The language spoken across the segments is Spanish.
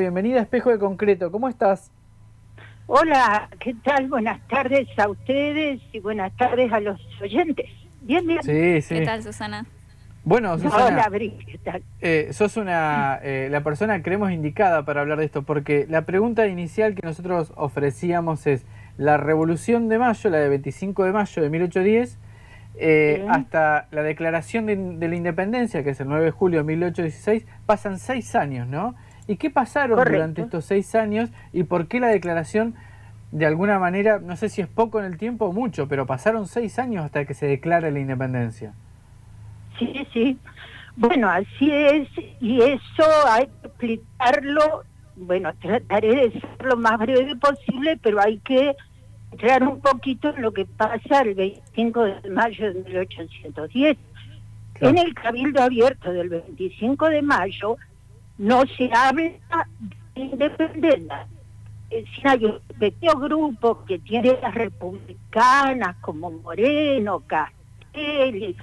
Bienvenida a Espejo de Concreto, ¿cómo estás? Hola, ¿qué tal? Buenas tardes a ustedes y buenas tardes a los oyentes. Bien, bien. Sí, sí. ¿Qué tal, Susana? Bueno, Susana, Hola, Bri, ¿qué tal? eh, sos una, eh, la persona que creemos indicada para hablar de esto, porque la pregunta inicial que nosotros ofrecíamos es, la Revolución de Mayo, la de 25 de mayo de 1810, eh, hasta la declaración de, de la independencia, que es el 9 de julio de 1816, pasan seis años, ¿no? ¿Y qué pasaron Correcto. durante estos seis años y por qué la declaración, de alguna manera, no sé si es poco en el tiempo o mucho, pero pasaron seis años hasta que se declare la independencia? Sí, sí. Bueno, así es, y eso hay que explicarlo, bueno, trataré de ser lo más breve posible, pero hay que entrar un poquito en lo que pasa el 25 de mayo de 1810. Claro. En el Cabildo Abierto del 25 de mayo no se habla de independencia. Decir, hay pequeño grupo que tiene las republicanas como Moreno, Castelli,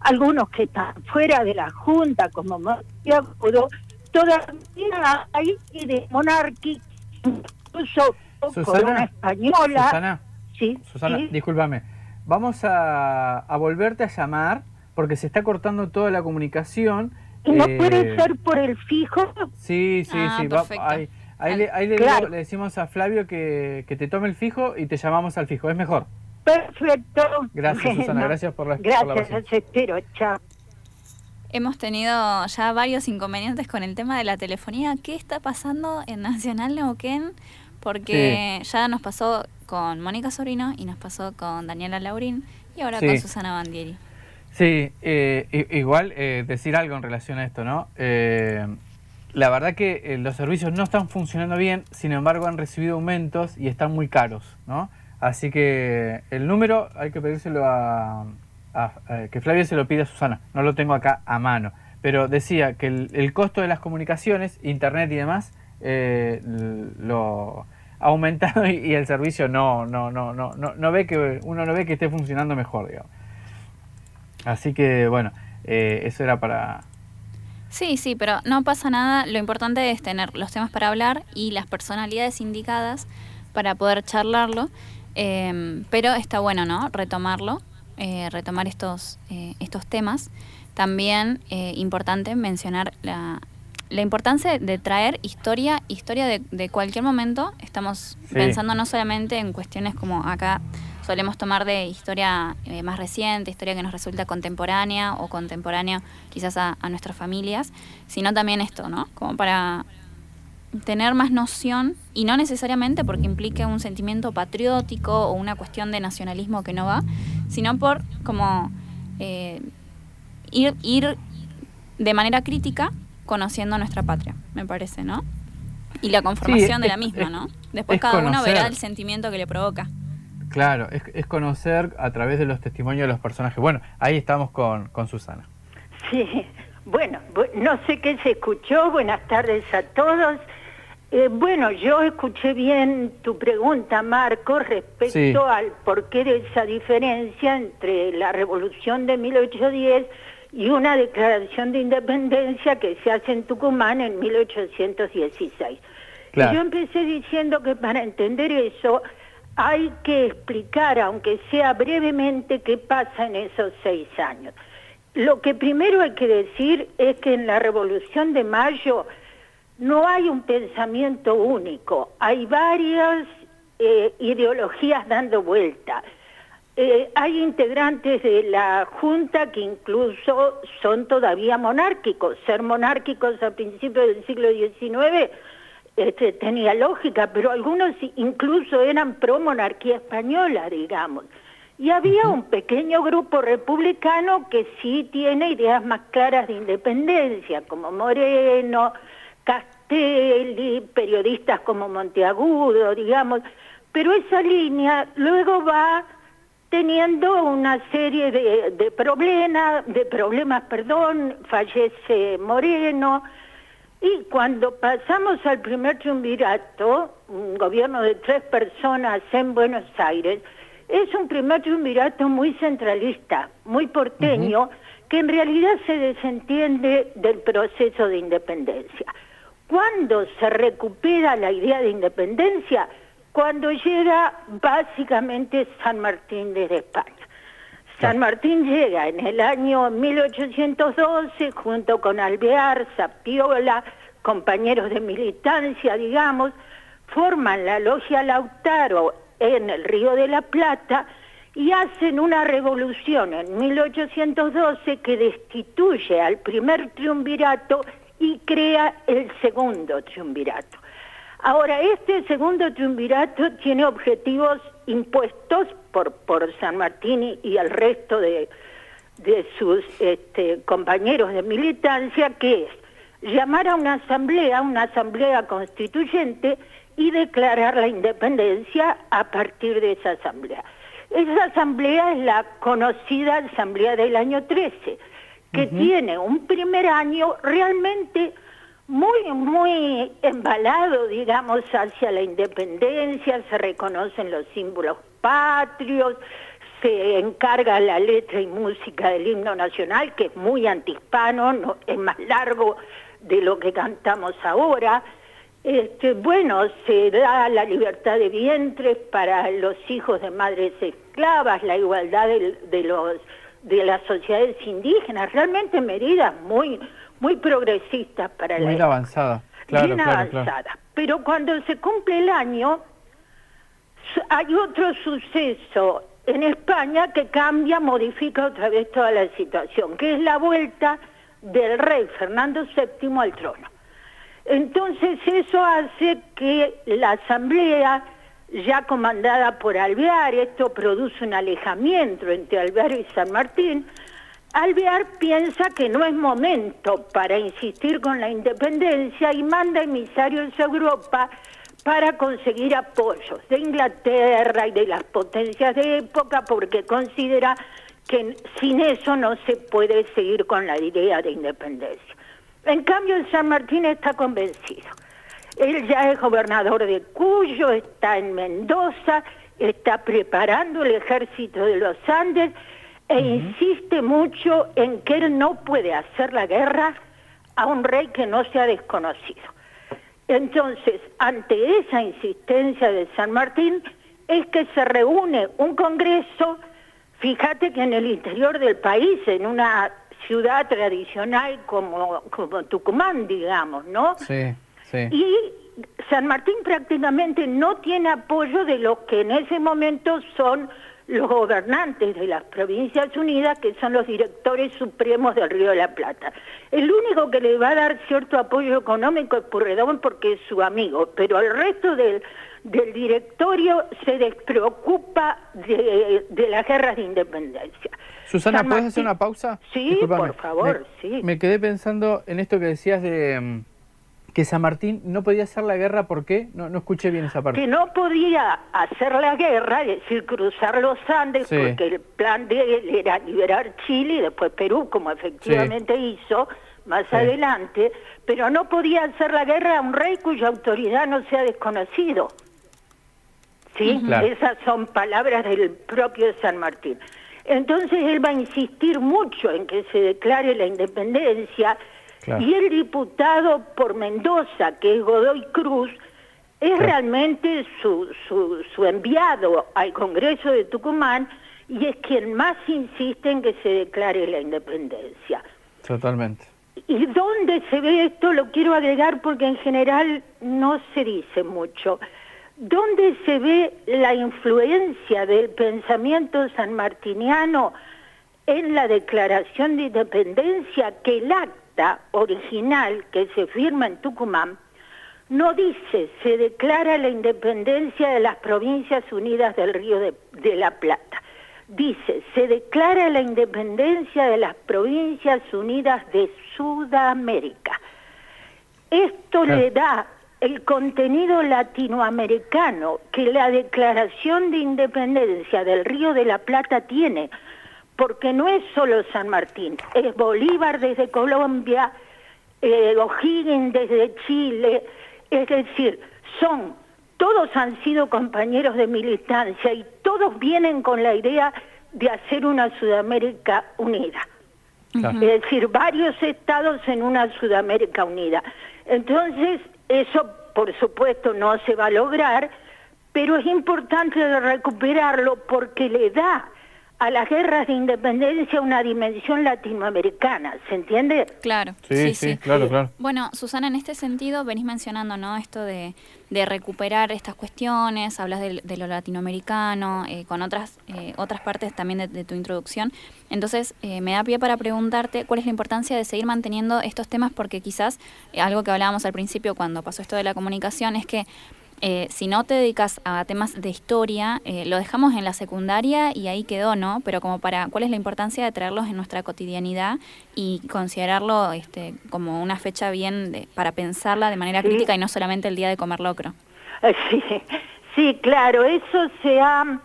algunos que están fuera de la Junta como Monteagudo, todavía hay de monárquicos, incluso Susana, corona española. Susana, sí, Susana, sí. discúlpame. Vamos a, a volverte a llamar porque se está cortando toda la comunicación. Y no Eh, puede ser por el fijo. Sí, sí, Ah, sí. va- ahí ahí le, ahí le Claro. digo- le decimos a Flavio que, que te tome el fijo y te llamamos al fijo. Es mejor. Perfecto. Gracias, Susana. Bueno, Gracias por la, por la Gracias, los espero. Chao. Hemos tenido ya varios inconvenientes con el tema de la telefonía. ¿Qué está pasando en Nacional Neuquén? Porque ya nos pasó con Mónica Sobrino y nos pasó con Daniela Laurín y ahora Sí. con Susana Bandieri. Sí, eh, igual eh, decir algo en relación a esto, ¿no? Eh, la verdad que eh, los servicios no están funcionando bien, sin embargo han recibido aumentos y están muy caros, ¿no? Así que el número hay que pedírselo a, que Flavia se lo pide a Susana, no lo tengo acá a mano. Pero decía que el, costo de las comunicaciones, internet y demás, eh, lo ha aumentado y, y el servicio no, no, no, no, no, no ve que uno no ve que esté funcionando mejor, digamos. Así que bueno, eh, eso era para... Sí, sí, pero no pasa nada. Lo importante es tener los temas para hablar y las personalidades indicadas para poder charlarlo. Eh, pero está bueno, ¿no? Retomarlo, eh, retomar estos, eh, estos temas. También eh, importante mencionar la, la importancia de traer historia, historia de, de cualquier momento. Estamos Sí. pensando no solamente en cuestiones como acá solemos tomar de historia eh, más reciente, historia que nos resulta contemporánea o contemporánea quizás a, a nuestras familias, sino también esto, ¿no? Como para tener más noción y no necesariamente porque implique un sentimiento patriótico o una cuestión de nacionalismo que no va, sino por como eh, ir, ir de manera crítica conociendo nuestra patria, me parece, ¿no? Y la conformación de la misma, ¿no? Después es cada uno verá el sentimiento que le provoca. Claro, es, es conocer a través de los testimonios de los personajes. Bueno, ahí estamos con, con Susana. Sí, bueno, bu- no sé qué se escuchó. Buenas tardes a todos. Eh, bueno, yo escuché bien tu pregunta, Marco, respecto Sí. al porqué de esa diferencia entre la revolución de 1810 y una declaración de independencia que se hace en Tucumán en 1816. Claro. Y yo empecé diciendo que para entender eso hay que explicar, aunque sea brevemente, qué pasa en esos seis años. Lo que primero hay que decir es que en la Revolución de Mayo no hay un pensamiento único, hay varias eh, ideologías dando vuelta. Eh, hay integrantes de la Junta que incluso son todavía monárquicos. Ser monárquicos a principios del siglo XIX este, tenía lógica, pero algunos incluso eran pro monarquía española, digamos. Y había un pequeño grupo republicano que sí tiene ideas más claras de independencia, como Moreno, Castelli, periodistas como Monteagudo, digamos. Pero esa línea luego va teniendo una serie de, de problemas, de problemas, perdón, fallece Moreno, y cuando pasamos al primer triunvirato, un gobierno de tres personas en Buenos Aires, es un primer triunvirato muy centralista, muy porteño, que en realidad se desentiende del proceso de independencia. ¿Cuándo se recupera la idea de independencia? Cuando llega básicamente San Martín desde España. San Martín llega en el año 1812 junto con Alvear, Zapiola, compañeros de militancia, digamos, forman la logia Lautaro en el Río de la Plata y hacen una revolución en 1812 que destituye al primer triunvirato y crea el segundo triunvirato. Ahora, este segundo triunvirato tiene objetivos impuestos por, por San Martín y el resto de, de sus este, compañeros de militancia, que es llamar a una asamblea, una asamblea constituyente, y declarar la independencia a partir de esa asamblea. Esa asamblea es la conocida asamblea del año 13, que tiene un primer año realmente muy, muy embalado, digamos, hacia la independencia, se reconocen los símbolos patrios, se encarga la letra y música del himno nacional, que es muy antihispano, no, es más largo de lo que cantamos ahora, este, bueno, se da la libertad de vientres para los hijos de madres esclavas, la igualdad de, los de las sociedades indígenas, realmente medidas muy muy progresistas para muy la avanzada, claro, bien avanzada. Pero cuando se cumple el año hay otro suceso en España que cambia, modifica otra vez toda la situación, que es la vuelta del rey Fernando VII al trono. Entonces eso hace que la asamblea, ya comandada por Alvear, esto produce un alejamiento entre Alvear y San Martín, Alvear piensa que no es momento para insistir con la independencia y manda emisarios a Europa para conseguir apoyos de Inglaterra y de las potencias de época porque considera que sin eso no se puede seguir con la idea de independencia. En cambio, el San Martín está convencido. Él ya es gobernador de Cuyo, está en Mendoza, está preparando el ejército de los Andes e insiste mucho en que él no puede hacer la guerra a un rey que no sea desconocido. Entonces, ante esa insistencia de San Martín, es que se reúne un congreso, fíjate que en el interior del país, en una ciudad tradicional como, como Tucumán, digamos, ¿no? Sí, sí. Y San Martín prácticamente no tiene apoyo de los que en ese momento son los gobernantes de las Provincias Unidas, que son los directores supremos del Río de la Plata. El único que le va a dar cierto apoyo económico es Purredón porque es su amigo, pero el resto del, del directorio se despreocupa de, de las guerras de independencia. Susana, ¿puedes hacer una pausa? Sí, por favor, sí. Me quedé pensando en esto que decías de mm, que San Martín no podía hacer la guerra, ¿por qué? No, no escuché bien esa parte. Que no podía hacer la guerra, es decir, cruzar los Andes, porque el plan de él era liberar Chile y después Perú, como efectivamente hizo más adelante, pero no podía hacer la guerra a un rey cuya autoridad no sea desconocido. ¿Sí? Esas son palabras del propio San Martín. Entonces él va a insistir mucho en que se declare la independencia y el diputado por Mendoza, que es Godoy Cruz, es realmente su, su, su enviado al Congreso de Tucumán y es quien más insiste en que se declare la independencia. Totalmente. ¿Y dónde se ve esto? Lo quiero agregar porque en general no se dice mucho. ¿Dónde se ve la influencia del pensamiento sanmartiniano en la declaración de independencia que el acta original que se firma en Tucumán no dice se declara la independencia de las provincias unidas del Río de, la Plata? Dice se declara la independencia de las provincias unidas de Sudamérica. Esto le da el contenido latinoamericano que la Declaración de Independencia del Río de la Plata tiene, porque no es solo San Martín, es Bolívar desde Colombia, eh, O'Higgins desde Chile, es decir, son, todos han sido compañeros de militancia y todos vienen con la idea de hacer una Sudamérica unida. Es decir, varios estados en una Sudamérica unida. Entonces, Eso, por supuesto, no se va a lograr, pero es importante recuperarlo porque le da a las guerras de independencia una dimensión latinoamericana, ¿se entiende? Claro, sí, sí, claro, claro. Bueno, Susana, en este sentido venís mencionando, ¿no? Esto de, recuperar estas cuestiones, hablas de, lo latinoamericano, eh, con otras eh, otras partes también de, tu introducción. Entonces, eh, me da pie para preguntarte cuál es la importancia de seguir manteniendo estos temas, porque quizás algo que hablábamos al principio cuando pasó esto de la comunicación es que eh, si no te dedicas a temas de historia, eh, lo dejamos en la secundaria y ahí quedó, ¿no? Pero como para, ¿cuál es la importancia de traerlos en nuestra cotidianidad y considerarlo este, como una fecha bien de, para pensarla de manera crítica y no solamente el día de comer locro? Sí, sí, claro, eso se ha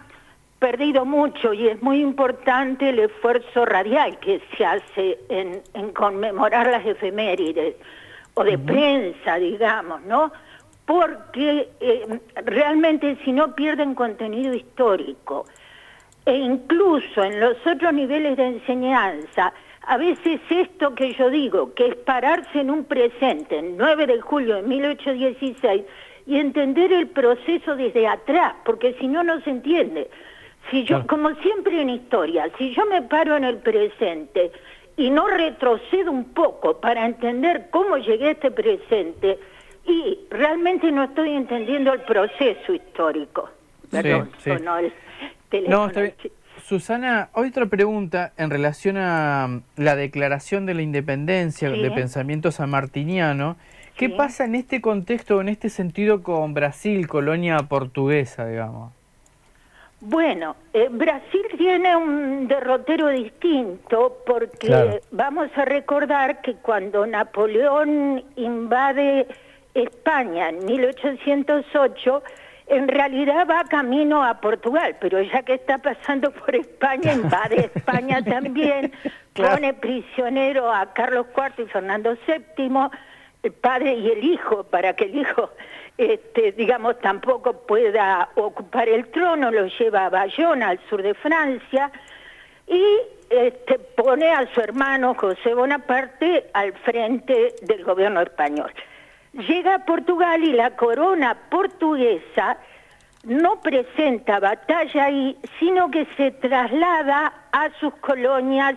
perdido mucho y es muy importante el esfuerzo radial que se hace en, conmemorar las efemérides o de prensa, digamos, ¿no? Porque eh, realmente si no pierden contenido histórico, e incluso en los otros niveles de enseñanza, a veces esto que yo digo, que es pararse en un presente, el 9 de julio de 1816, y entender el proceso desde atrás, porque si no, no se entiende. Si yo, como siempre en historia, si yo me paro en el presente y no retrocedo un poco para entender cómo llegué a este presente, y realmente no estoy entendiendo el proceso histórico. Perdón, sí, No, Susana, otra pregunta en relación a mm, la declaración de la independencia de pensamiento sanmartiniano. ¿Qué pasa en este contexto, en este sentido, con Brasil, colonia portuguesa, digamos? Bueno, eh, Brasil tiene un derrotero distinto porque vamos a recordar que cuando Napoleón invade España en 1808 en realidad va camino a Portugal, pero ya que está pasando por España, invade España también, pone prisionero a Carlos IV y Fernando VII, el padre y el hijo, para que el hijo, este, digamos, tampoco pueda ocupar el trono, lo lleva a Bayona, al sur de Francia, y este, pone a su hermano José Bonaparte al frente del gobierno español llega a Portugal y la corona portuguesa no presenta batalla ahí, sino que se traslada a sus colonias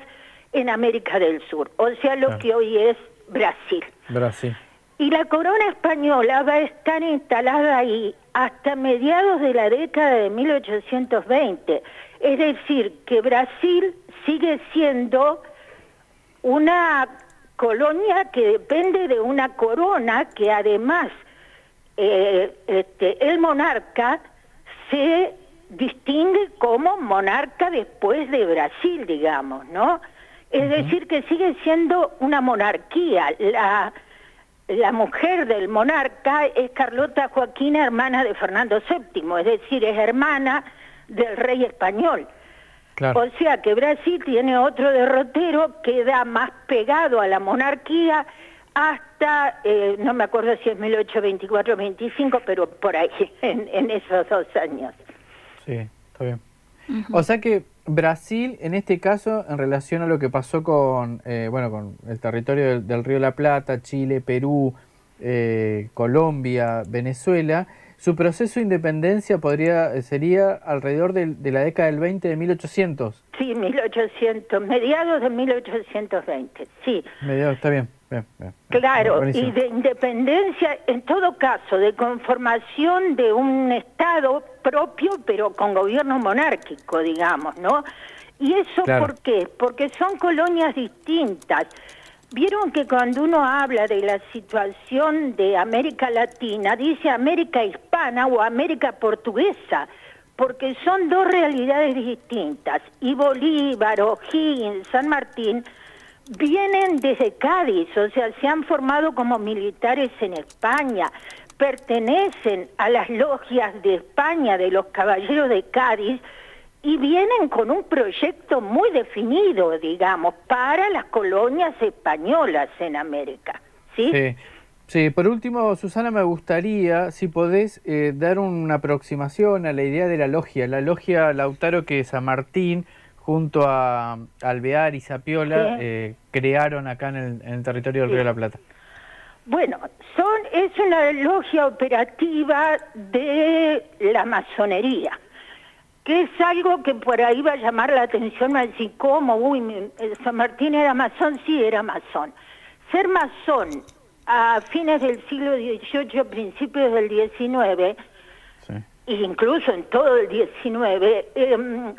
en América del Sur, o sea, lo que hoy es Brasil. Brasil. Y la corona española va a estar instalada ahí hasta mediados de la década de 1820. Es decir, que Brasil sigue siendo una colonia que depende de una corona que además eh, este, el monarca se distingue como monarca después de Brasil, digamos, ¿no? Es decir, que sigue siendo una monarquía. La, la mujer del monarca es Carlota Joaquina, hermana de Fernando VII, es decir, es hermana del rey español. O sea que Brasil tiene otro derrotero que da más pegado a la monarquía hasta, eh, no me acuerdo si es 1824-25, pero por ahí, en, esos dos años. Sí, está bien. O sea que Brasil, en este caso, en relación a lo que pasó con, eh, bueno, con el territorio del, Río de la Plata, Chile, Perú, eh, Colombia, Venezuela, su proceso de independencia podría eh, sería alrededor de, la década del 20 de 1800. Sí, 1800, mediados de 1820, sí. Mediados, está bien. claro, y de independencia, en todo caso, de conformación de un Estado propio, pero con gobierno monárquico, digamos, ¿no? ¿Y eso por qué? Porque son colonias distintas. Vieron que cuando uno habla de la situación de América Latina, dice América hispana o América portuguesa, porque son dos realidades distintas. Y Bolívar, O'Higgins, San Martín vienen desde Cádiz, o sea, se han formado como militares en España, pertenecen a las logias de España, de los caballeros de Cádiz, y vienen con un proyecto muy definido, digamos, para las colonias españolas en América. ¿sí? sí. por último, Susana, me gustaría, si podés, eh, dar una aproximación a la idea de la logia, la logia Lautaro que San Martín, junto a Alvear y Zapiola, eh, crearon acá en el, territorio del Río de la Plata. Bueno, son es una logia operativa de la masonería, que es algo que por ahí va a llamar la atención, así como, uy, San Martín era masón, sí era masón. Ser masón a fines del siglo XVIII, principios del XIX, incluso en todo el XIX, em,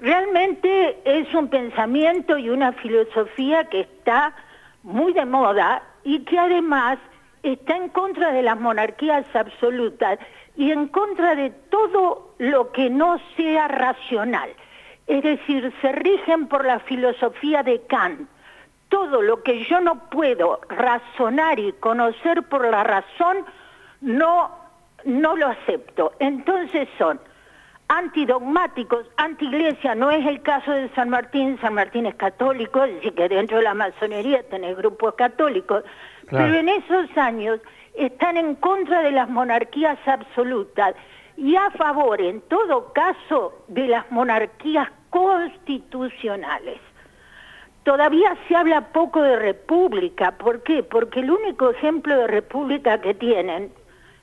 realmente es un pensamiento y una filosofía que está muy de moda y que además está en contra de las monarquías absolutas y en contra de todo lo que no sea racional. Es decir, se rigen por la filosofía de Kant. Todo lo que yo no puedo razonar y conocer por la razón, no, no lo acepto. Entonces son antidogmáticos, anti-iglesia, no es el caso de San Martín, San Martín es católico, es decir, que dentro de la masonería tenés grupos católicos, pero en esos años están en contra de las monarquías absolutas y a favor, en todo caso, de las monarquías constitucionales. Todavía se habla poco de república, ¿por qué? Porque el único ejemplo de república que tienen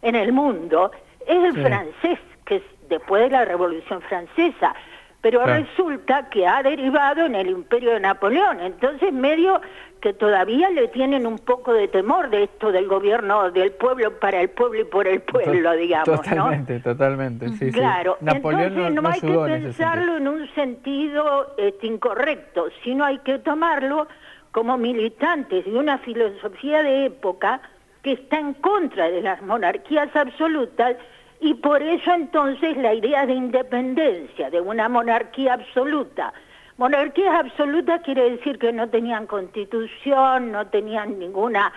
en el mundo es el francés, que es después de la Revolución Francesa, pero resulta que ha derivado en el imperio de Napoleón, entonces medio que todavía le tienen un poco de temor de esto del gobierno del pueblo para el pueblo y por el pueblo, digamos, totalmente, Totalmente, sí, Claro, entonces no, hay que pensarlo en, un sentido este, incorrecto, sino hay que tomarlo como militantes de una filosofía de época que está en contra de las monarquías absolutas y por eso entonces la idea de independencia, de una monarquía absoluta. Monarquías absolutas quiere decir que no tenían constitución, no tenían ninguna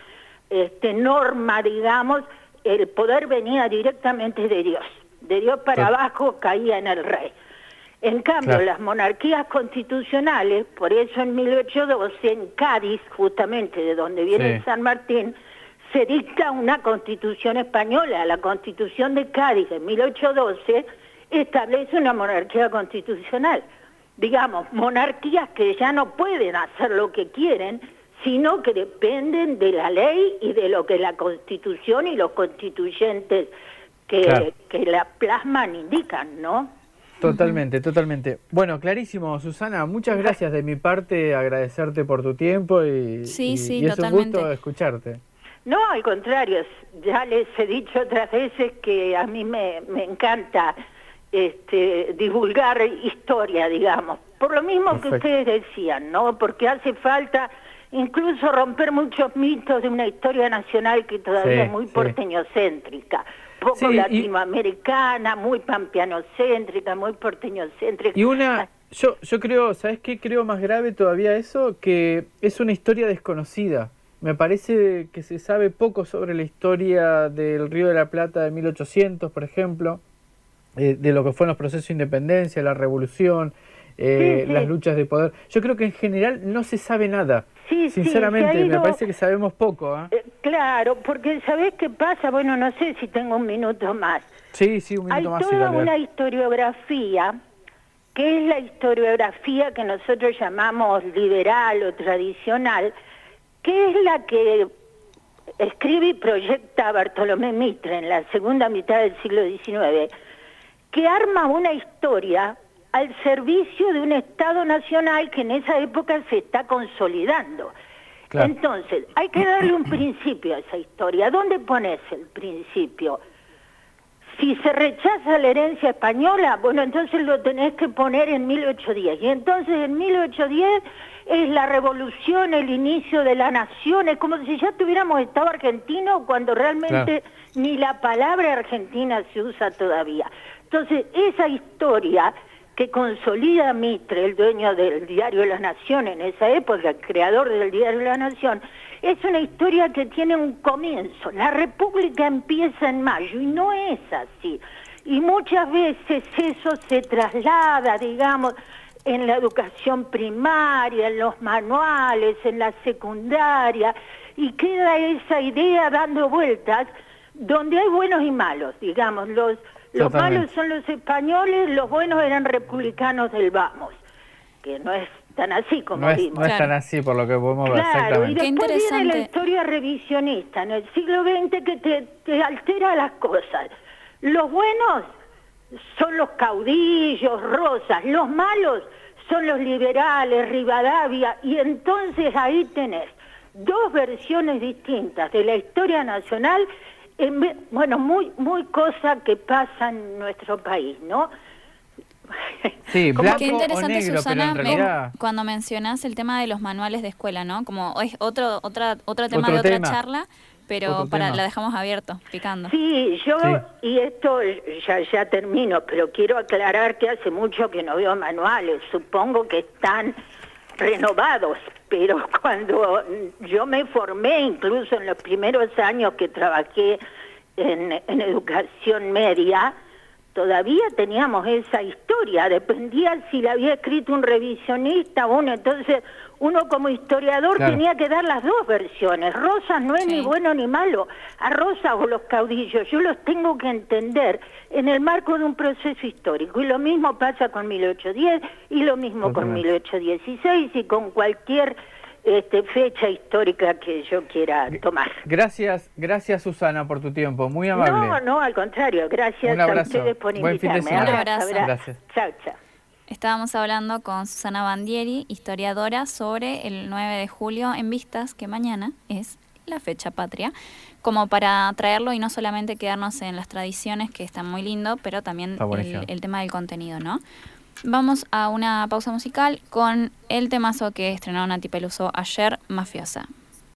este, norma, digamos, el poder venía directamente de Dios. De Dios para abajo caía en el rey. En cambio, las monarquías constitucionales, por eso en 1812, en Cádiz, justamente de donde viene San Martín, se dicta una constitución española, la constitución de Cádiz de 1812 establece una monarquía constitucional. Digamos, monarquías que ya no pueden hacer lo que quieren, sino que dependen de la ley y de lo que la constitución y los constituyentes que, que la plasman indican, ¿no? Totalmente, totalmente. Bueno, clarísimo, Susana, muchas gracias de mi parte, agradecerte por tu tiempo y, sí, sí, y es un gusto escucharte. No, al contrario, ya les he dicho otras veces que a mí me, me encanta este, divulgar historia, digamos, por lo mismo que ustedes decían, ¿no? Porque hace falta incluso romper muchos mitos de una historia nacional que todavía es muy porteñocéntrica, poco latinoamericana, muy pampeanocéntrica, muy porteñocéntrica. Y una, yo, yo creo, ¿sabes qué creo más grave todavía eso? Que es una historia desconocida. Me parece que se sabe poco sobre la historia del Río de la Plata de 1800, por ejemplo, eh, de lo que fueron los procesos de independencia, la revolución, eh, las luchas de poder. Yo creo que en general no se sabe nada. Sinceramente, me parece que sabemos poco. ¿eh? claro, porque ¿sabés qué pasa? Bueno, no sé si tengo un minuto más. Sí, sí, un minuto más. Hay toda una historiografía, que es la historiografía que nosotros llamamos liberal o tradicional, que es la que escribe y proyecta Bartolomé Mitre en la segunda mitad del siglo XIX, que arma una historia al servicio de un Estado nacional que en esa época se está consolidando. Entonces, hay que darle un principio a esa historia. ¿Dónde pones el principio? Si se rechaza la herencia española, bueno, entonces lo tenés que poner en 1810. Y entonces en 1810 es la revolución, el inicio de la nación, es como si ya tuviéramos Estado argentino cuando realmente ni la palabra argentina se usa todavía. Entonces, esa historia que consolida Mitre, el dueño del Diario de la Nación en esa época, el creador del Diario de la Nación, es una historia que tiene un comienzo. La República empieza en mayo y no es así. Y muchas veces eso se traslada, digamos, en la educación primaria, en los manuales, en la secundaria, y queda esa idea dando vueltas donde hay buenos y malos, digamos, los, los malos son los españoles, los buenos eran republicanos del Vamos, que no es tan así como No es, vimos. no es tan así por lo que podemos ver, Claro, y exactamente. Qué después viene la historia revisionista en el siglo XX que te, te altera las cosas. Los buenos son los caudillos, Rosas, los malos son los liberales, Rivadavia, y entonces ahí tenés dos versiones distintas de la historia nacional, bueno, muy, muy cosa que pasa en nuestro país, ¿no? Sí, Como blanco Qué o interesante, negro, Susana, pero en me- realidad... cuando mencionás el tema de los manuales de escuela, ¿no? Como es otro, otra, otro tema Otro de otra tema. charla, pero Otro para tema. la dejamos abierto, picando. Sí, yo, Sí. y esto ya, ya termino, pero quiero aclarar que hace mucho que no veo manuales, supongo que están renovados, pero cuando yo me formé, incluso en los primeros años que trabajé en, educación media, todavía teníamos esa historia, dependía si la había escrito un revisionista o uno, entonces uno como historiador Claro. tenía que dar las dos versiones. Rosas no es Sí. ni bueno ni malo, a Rosas o los caudillos, yo los tengo que entender en el marco de un proceso histórico, y lo mismo pasa con 1810, y lo mismo con Totalmente. 1816, y con cualquier este, fecha histórica que yo quiera tomar. Gracias, gracias Susana por tu tiempo, muy amable. No, no, al contrario, gracias Un a ustedes por Buen fin de invitarme. semana. Un abrazo. Gracias. Chao, chao. Estábamos hablando con Susana Bandieri, historiadora, sobre el 9 de julio en vistas, que mañana es la fecha patria, como para traerlo y no solamente quedarnos en las tradiciones, que están muy lindo, pero también el, el tema del contenido, ¿no? Vamos a una pausa musical con el temazo que estrenó Nati Peluso ayer, Mafiosa.